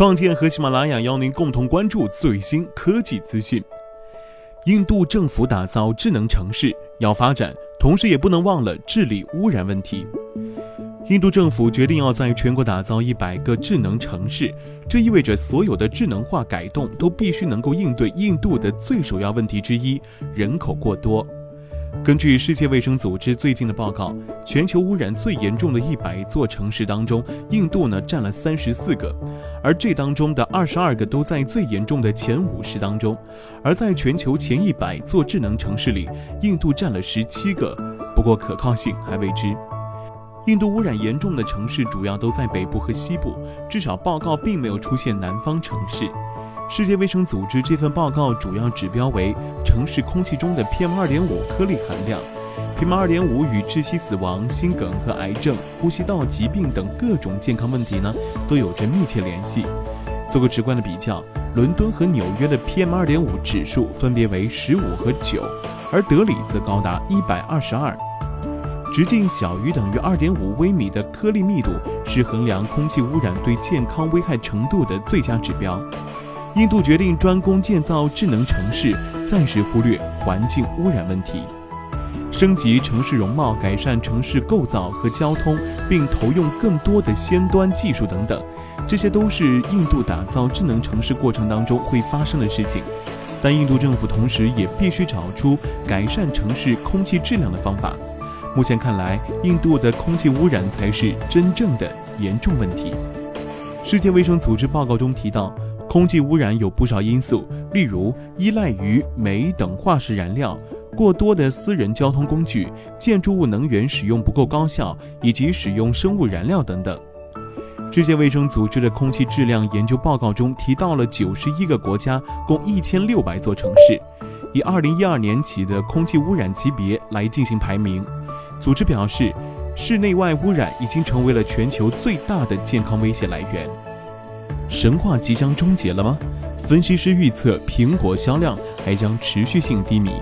创建和喜马拉雅邀您共同关注最新科技资讯。印度政府打造智能城市要发展，同时也不能忘了治理污染问题。印度政府决定要在全国打造一百个智能城市，这意味着所有的智能化改动都必须能够应对印度的最首要问题之一——人口过多。根据世界卫生组织最近的报告，全球污染最严重的一百座城市当中，印度呢占了三十四个，而这当中的二十二个都在最严重的前五十当中。而在全球前一百座智能城市里，印度占了十七个，不过可靠性还未知。印度污染严重的城市主要都在北部和西部，至少报告并没有出现南方城市。世界卫生组织这份报告主要指标为城市空气中的 PM2.5 颗粒含量。PM2.5 与窒息死亡、心梗和癌症、呼吸道疾病等各种健康问题呢，都有着密切联系。做个直观的比较，伦敦和纽约的 PM2.5 指数分别为十五和九，而德里则高达一百二十二。直径小于等于二点五微米的颗粒密度是衡量空气污染对健康危害程度的最佳指标。印度决定专攻建造智能城市，暂时忽略环境污染问题，升级城市容貌，改善城市构造和交通，并投用更多的先端技术等等，这些都是印度打造智能城市过程当中会发生的事情。但印度政府同时也必须找出改善城市空气质量的方法。目前看来，印度的空气污染才是真正的严重问题。世界卫生组织报告中提到。空气污染有不少因素，例如依赖于煤等化石燃料、过多的私人交通工具、建筑物能源使用不够高效，以及使用生物燃料等等。世界卫生组织的空气质量研究报告中提到了九十一个国家，共一千六百座城市，以二零一二年起的空气污染级别来进行排名。组织表示，室内外污染已经成为了全球最大的健康威胁来源。神话即将终结了吗？分析师预测苹果销量还将持续性低迷。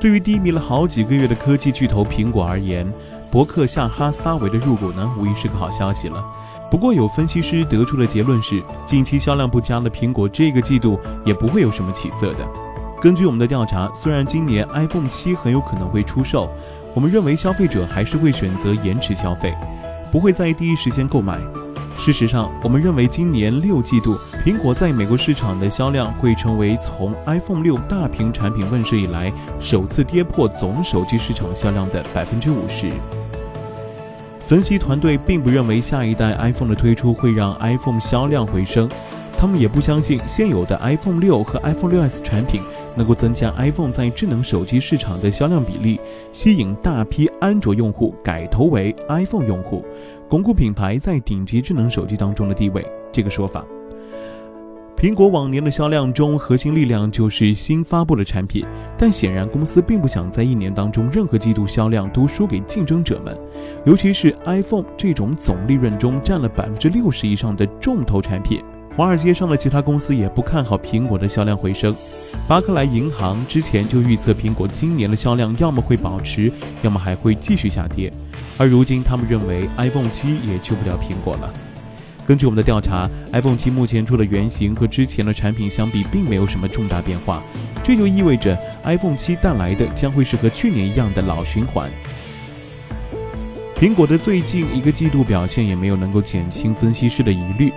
对于低迷了好几个月的科技巨头苹果而言，伯克夏哈撒韦的入股呢，无疑是个好消息了。不过，有分析师得出的结论是，近期销量不佳的苹果这个季度也不会有什么起色的。根据我们的调查，虽然今年 iPhone 七很有可能会出售，我们认为消费者还是会选择延迟消费，不会在第一时间购买。事实上，我们认为今年六季度苹果在美国市场的销量会成为从 iPhone 六大屏产品问世以来首次跌破总手机市场销量的百分之五十。分析团队并不认为下一代 iPhone 的推出会让 iPhone 销量回升，他们也不相信现有的 iPhone 六和 iPhone 六 S 产品能够增加 iPhone 在智能手机市场的销量比例，吸引大批安卓用户改投为 iPhone 用户。巩固品牌在顶级智能手机当中的地位，这个说法。苹果往年的销量中，核心力量就是新发布的产品，但显然公司并不想在一年当中任何季度销量都输给竞争者们，尤其是 iPhone 这种总利润中占了百分之六十以上的重头产品。华尔街上的其他公司也不看好苹果的销量回升。巴克莱银行之前就预测苹果今年的销量要么会保持，要么还会继续下跌。而如今，他们认为 iPhone 七也救不了苹果了。根据我们的调查，iPhone 七目前出的原型和之前的产品相比，并没有什么重大变化。这就意味着 iPhone 七带来的将会是和去年一样的老循环。苹果的最近一个季度表现也没有能够减轻分析师的疑虑。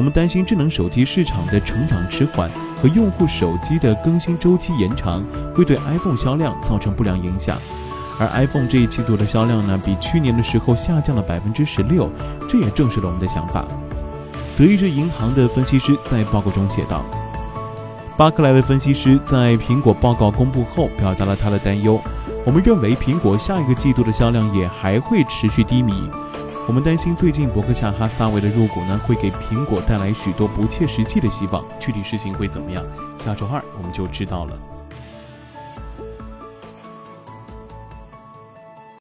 我们担心智能手机市场的成长迟缓和用户手机的更新周期延长，会对 iPhone 销量造成不良影响。而 iPhone 这一季度的销量呢，比去年的时候下降了百分之十六，这也证实了我们的想法。德意志银行的分析师在报告中写道：“巴克莱的分析师在苹果报告公布后表达了他的担忧。我们认为苹果下一个季度的销量也还会持续低迷。我们担心最近伯克夏哈撒韦的入股呢，会给苹果带来许多不切实际的希望。具体事情会怎么样？下周二我们就知道了。”